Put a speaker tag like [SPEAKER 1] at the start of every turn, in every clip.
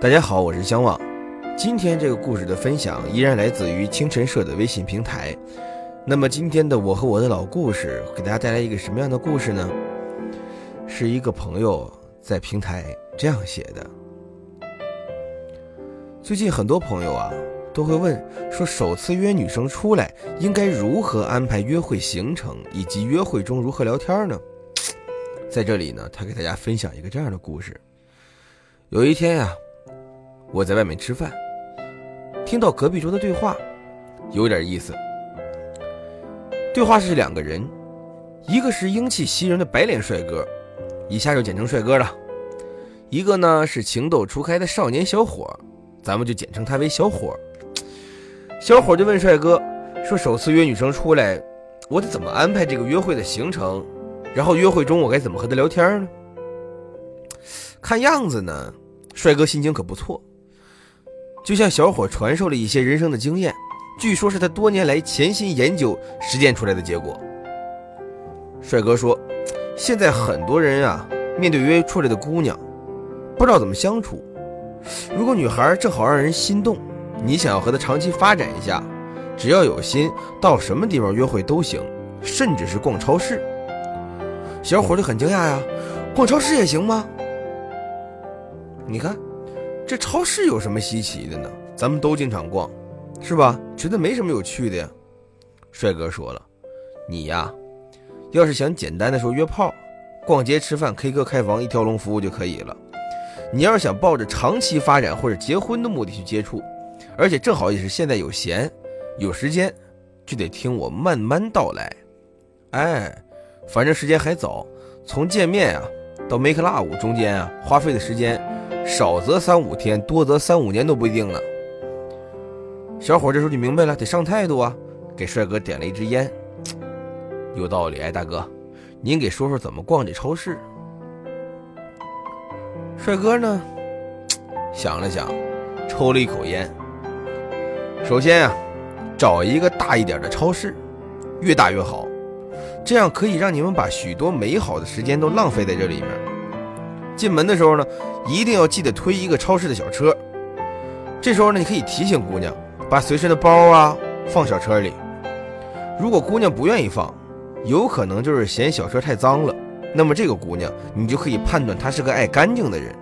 [SPEAKER 1] 大家好，我是相望。今天这个故事的分享依然来自于清晨社的微信平台。那么今天的我和我的老故事，给大家带来一个什么样的故事呢？是一个朋友在平台这样写的。最近很多朋友啊都会问说，首次约女生出来应该如何安排约会行程，以及约会中如何聊天呢？在这里呢，他给大家分享一个这样的故事。有一天呀。我在外面吃饭，听到隔壁桌的对话，有点意思。对话是两个人，一个是英气袭人的白脸帅哥，以下就简称帅哥了；一个呢是情窦初开的少年小伙，咱们就简称他为小伙。小伙就问帅哥说：“首次约女生出来，我得怎么安排这个约会的行程？然后约会中我该怎么和她聊天呢？”看样子呢，帅哥心情可不错。就向小伙传授了一些人生的经验，据说是他多年来潜心研究实践出来的结果。帅哥说：“现在很多人啊，面对约出来的姑娘，不知道怎么相处。如果女孩正好让人心动，你想要和她长期发展一下，只要有心，到什么地方约会都行，甚至是逛超市。”小伙就很惊讶呀：“逛超市也行吗？”你看。这超市有什么稀奇的呢？咱们都经常逛，是吧？觉得没什么有趣的呀。帅哥说了，你呀，要是想简单的说约炮、逛街、吃饭、K 歌、开房一条龙服务就可以了。你要是想抱着长期发展或者结婚的目的去接触，而且正好也是现在有闲、有时间，就得听我慢慢道来。哎，反正时间还早，从见面啊到 make love 中间啊花费的时间。少则三五天，多则三五年都不一定呢。小伙这时候就明白了，得上态度啊！给帅哥点了一支烟，有道理。哎，大哥，您给说说怎么逛这超市？帅哥呢，想了想，抽了一口烟。首先啊，找一个大一点的超市，越大越好，这样可以让你们把许多美好的时间都浪费在这里面。进门的时候呢。一定要记得推一个超市的小车，这时候呢，你可以提醒姑娘把随身的包啊放小车里。如果姑娘不愿意放，有可能就是嫌小车太脏了。那么这个姑娘，你就可以判断她是个爱干净的人。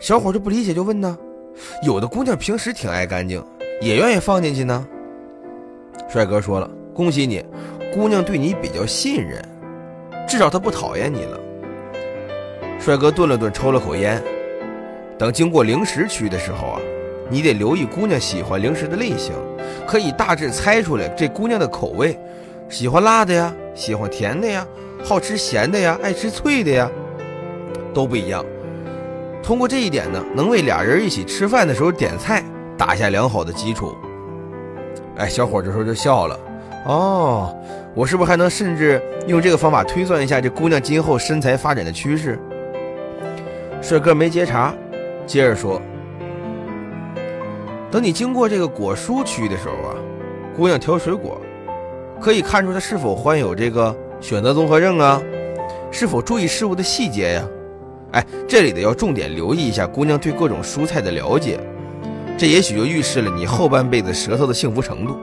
[SPEAKER 1] 小伙就不理解，就问呢：有的姑娘平时挺爱干净，也愿意放进去呢？帅哥说了：恭喜你，姑娘对你比较信任，至少她不讨厌你了。帅哥顿了顿，抽了口烟。等经过零食区的时候啊，你得留意姑娘喜欢零食的类型，可以大致猜出来这姑娘的口味，喜欢辣的呀，喜欢甜的呀，好吃咸的呀，爱吃脆的呀，都不一样。通过这一点呢，能为俩人一起吃饭的时候点菜打下良好的基础。哎，小伙这时候就笑了。哦，我是不是还能甚至用这个方法推算一下这姑娘今后身材发展的趋势？帅哥没接茬，接着说：“等你经过这个果蔬区的时候啊，姑娘挑水果，可以看出她是否患有这个选择综合症啊，是否注意事物的细节呀？哎，这里的要重点留意一下姑娘对各种蔬菜的了解，这也许就预示了你后半辈子舌头的幸福程度。”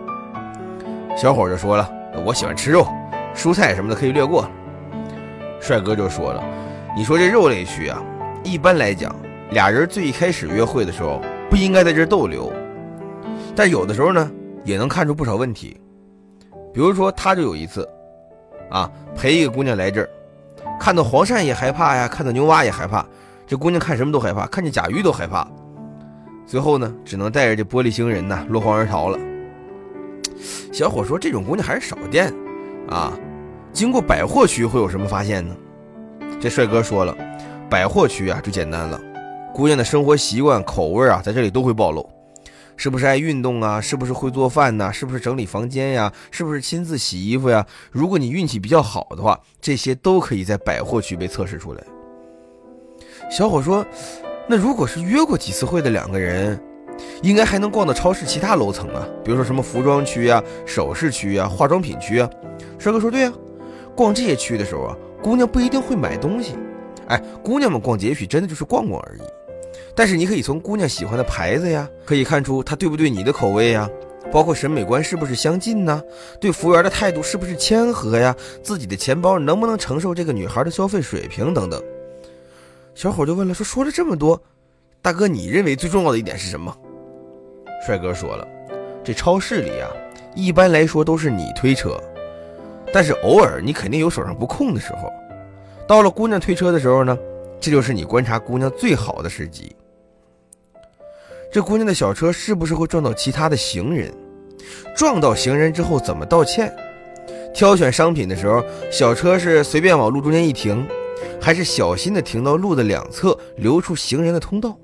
[SPEAKER 1] 小伙就说了：“我喜欢吃肉，蔬菜什么的可以略过。”帅哥就说了：“你说这肉类区啊。”一般来讲，俩人最一开始约会的时候不应该在这逗留，但有的时候呢，也能看出不少问题。比如说，他就有一次，啊，陪一个姑娘来这儿，看到黄鳝也害怕呀，看到牛蛙也害怕，这姑娘看什么都害怕，看见甲鱼都害怕。最后呢，只能带着这玻璃星人呐落荒而逃了。小伙说，这种姑娘还是少见，啊，经过百货区会有什么发现呢？这帅哥说了。百货区啊，就简单了。姑娘的生活习惯、口味啊，在这里都会暴露。是不是爱运动啊？是不是会做饭呢？是不是整理房间呀？是不是亲自洗衣服呀？如果你运气比较好的话，这些都可以在百货区被测试出来。小伙说：“那如果是约过几次会的两个人，应该还能逛到超市其他楼层啊？比如说什么服装区啊、首饰区啊、化妆品区啊？”帅哥说：“对呀，逛这些区的时候啊，姑娘不一定会买东西。”哎，姑娘们逛街也许真的就是逛逛而已，但是你可以从姑娘喜欢的牌子呀，可以看出她对不对你的口味呀，包括审美观是不是相近呢？对服务员的态度是不是谦和呀？自己的钱包能不能承受这个女孩的消费水平等等。小伙就问了，说说了这么多，大哥你认为最重要的一点是什么？帅哥说了，这超市里啊，一般来说都是你推车，但是偶尔你肯定有手上不空的时候，到了姑娘推车的时候呢，这就是你观察姑娘最好的时机。这姑娘的小车是不是会撞到其他的行人？撞到行人之后怎么道歉？挑选商品的时候，小车是随便往路中间一停，还是小心的停到路的两侧，留出行人的通道？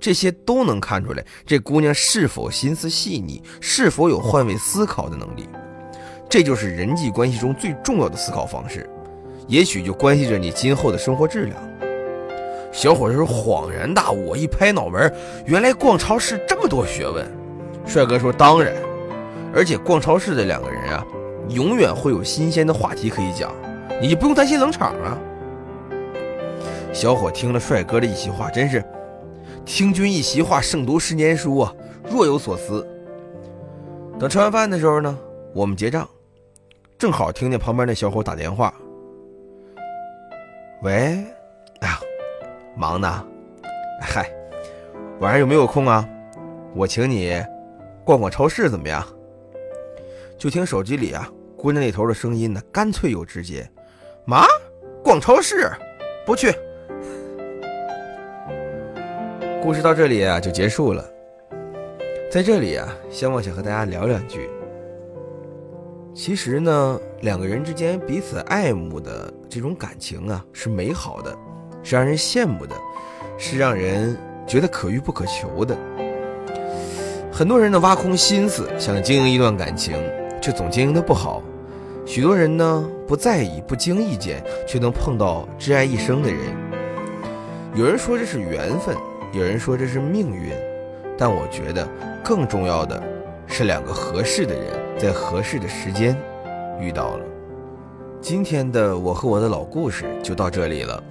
[SPEAKER 1] 这些都能看出来，这姑娘是否心思细腻，是否有换位思考的能力。这就是人际关系中最重要的思考方式，也许就关系着你今后的生活质量。小伙子恍然大悟，一拍脑门，原来逛超市这么多学问。帅哥说：“当然，而且逛超市的两个人啊，永远会有新鲜的话题可以讲，你就不用担心冷场啊。”小伙听了帅哥的一席话，真是听君一席话，胜读十年书啊，若有所思。等吃完饭的时候呢，我们结账，正好听见旁边那小伙打电话：“喂，哎呀，忙呢，嗨，晚上有没有空啊？我请你。”逛逛超市怎么样？就听手机里啊，姑娘那头的声音呢，干脆又直接：“妈，逛超市，不去。”故事到这里啊就结束了。在这里啊，香望想和大家聊两句。其实呢，两个人之间彼此爱慕的这种感情啊，是美好的，是让人羡慕的，是让人觉得可遇不可求的。很多人呢挖空心思想经营一段感情，却总经营的不好。许多人呢不在意，不经意间却能碰到挚爱一生的人。有人说这是缘分，有人说这是命运，但我觉得更重要的是两个合适的人在合适的时间遇到了。今天的我和我的老故事就到这里了。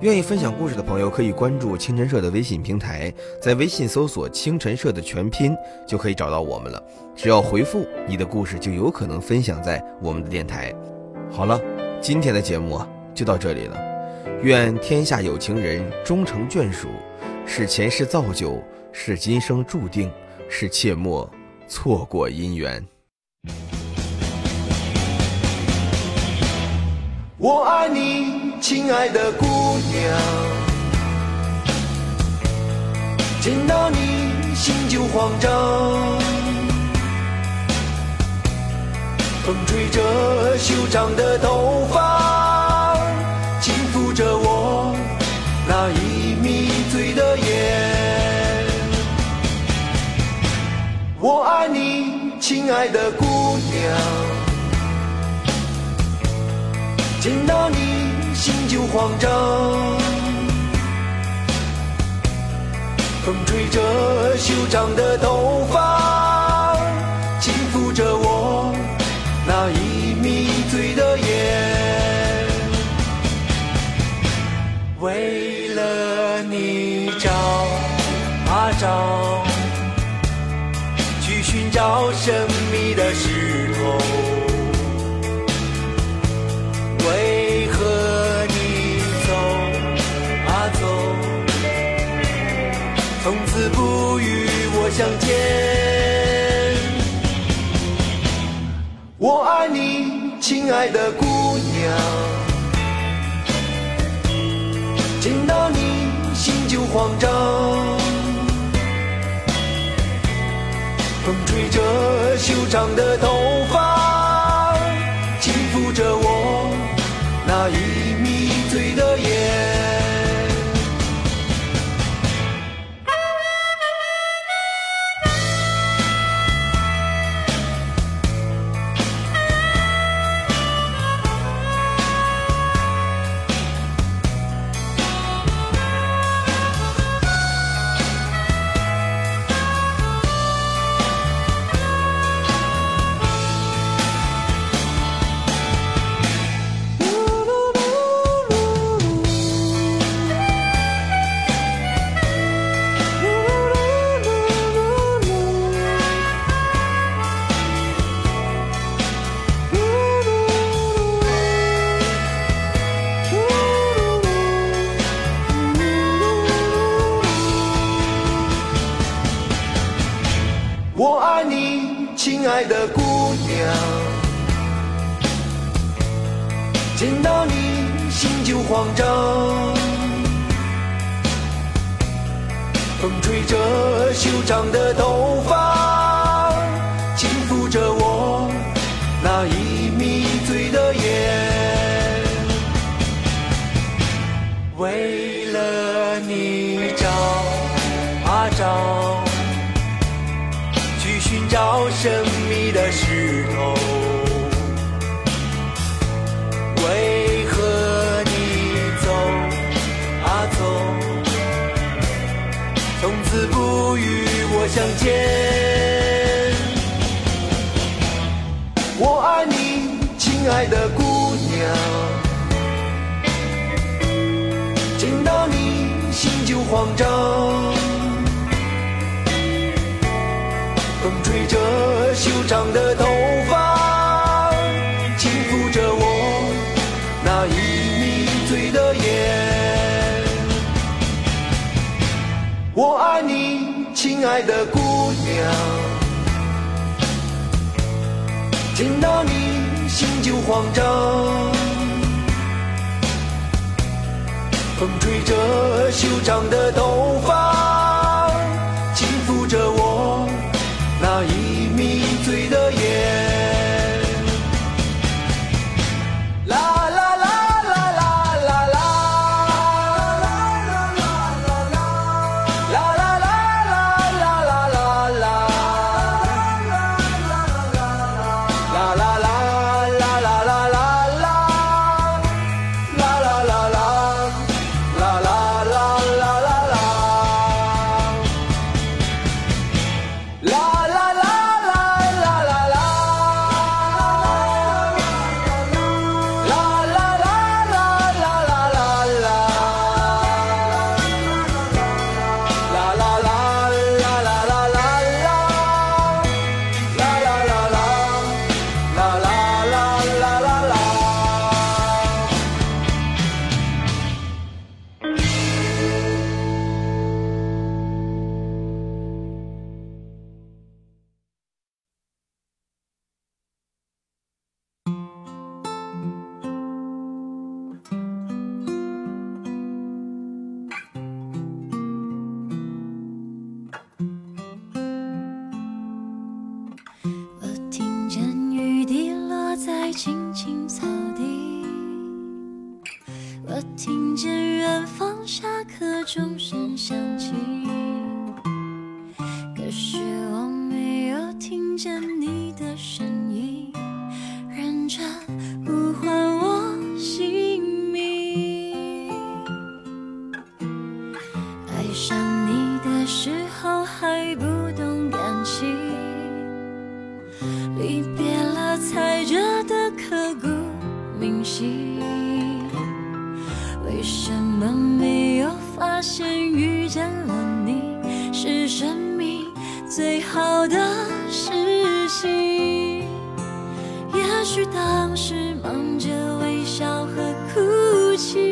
[SPEAKER 1] 愿意分享故事的朋友可以关注清晨社的微信平台，在微信搜索“清晨社”的全拼就可以找到我们了。只要回复你的故事，就有可能分享在我们的电台。好了，今天的节目就到这里了。愿天下有情人终成眷属，是前世造就，是今生注定，是切莫错过姻缘。
[SPEAKER 2] 我爱你，亲爱的姑娘，见到你心就慌张。风吹着修长的头发，轻抚着我那已迷醉的眼。我爱你，亲爱的姑娘。见到你心就慌张，风吹着修长的头发，轻抚着我那已迷醉的眼，为了你找啊找，去寻找什么亲爱的姑娘，见到你心就慌张。风吹着修长的头发，轻抚着我。见到你心就慌张。风吹着修长的头发，与我相见？我爱你，亲爱的姑娘。见到你心就慌张，风吹着修长的头发，轻抚着我那已迷醉的眼。我爱你，亲爱的姑娘。见到你心就慌张。风吹着修长的头发，
[SPEAKER 3] 情明晰，为什么没有发现遇见了你是生命最好的事情？也许当时忙着微笑和哭泣，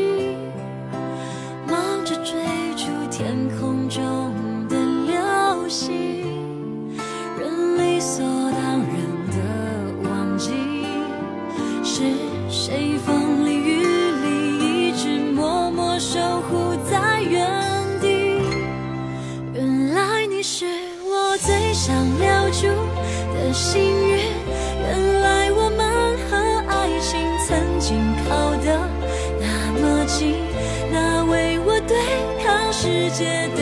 [SPEAKER 3] 想留住的幸运，原来我们和爱情曾经靠得那么近，那为我对抗世界的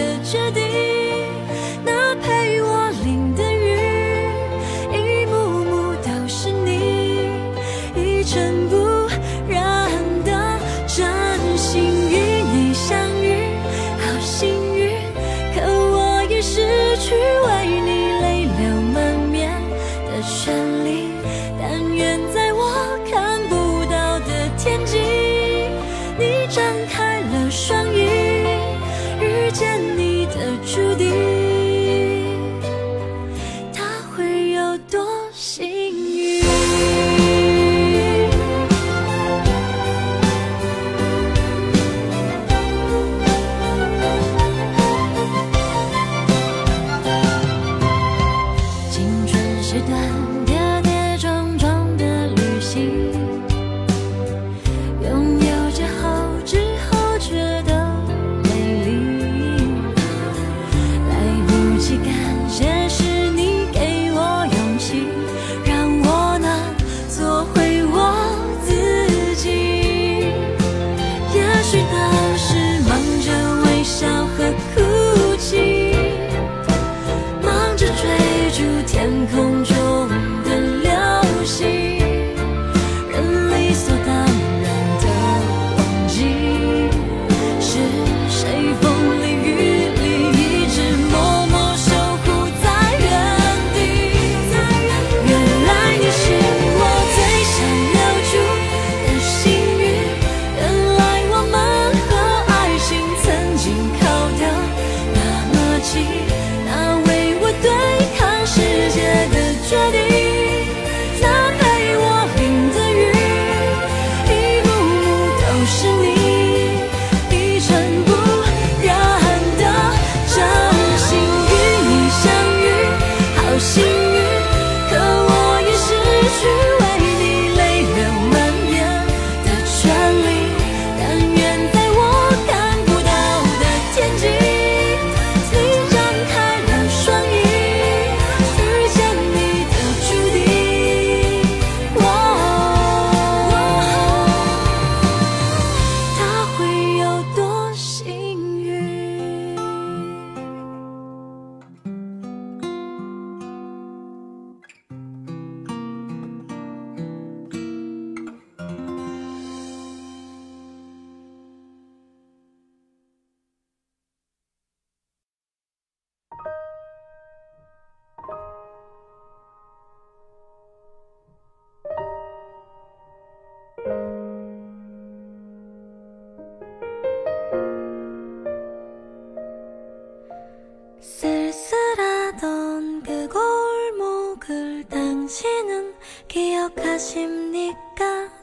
[SPEAKER 3] 당신은 기억하십니까?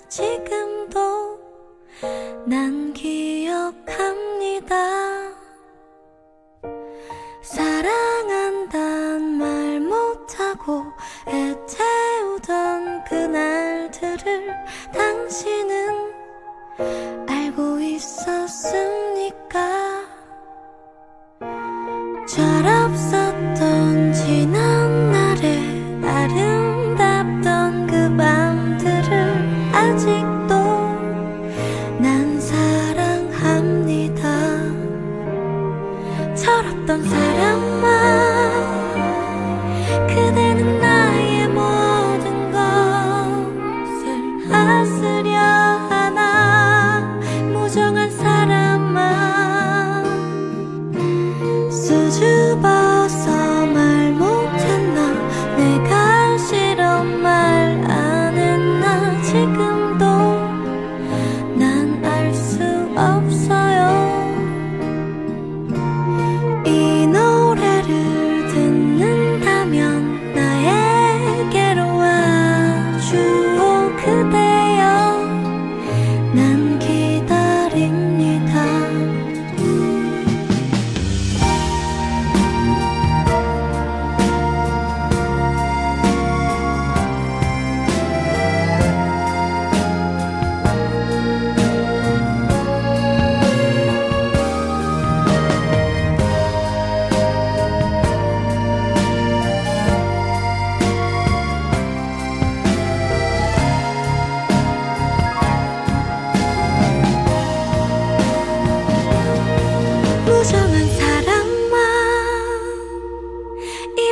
[SPEAKER 3] 지금도 난 기억하 멀었던 사람만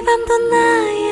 [SPEAKER 3] 밤도 나의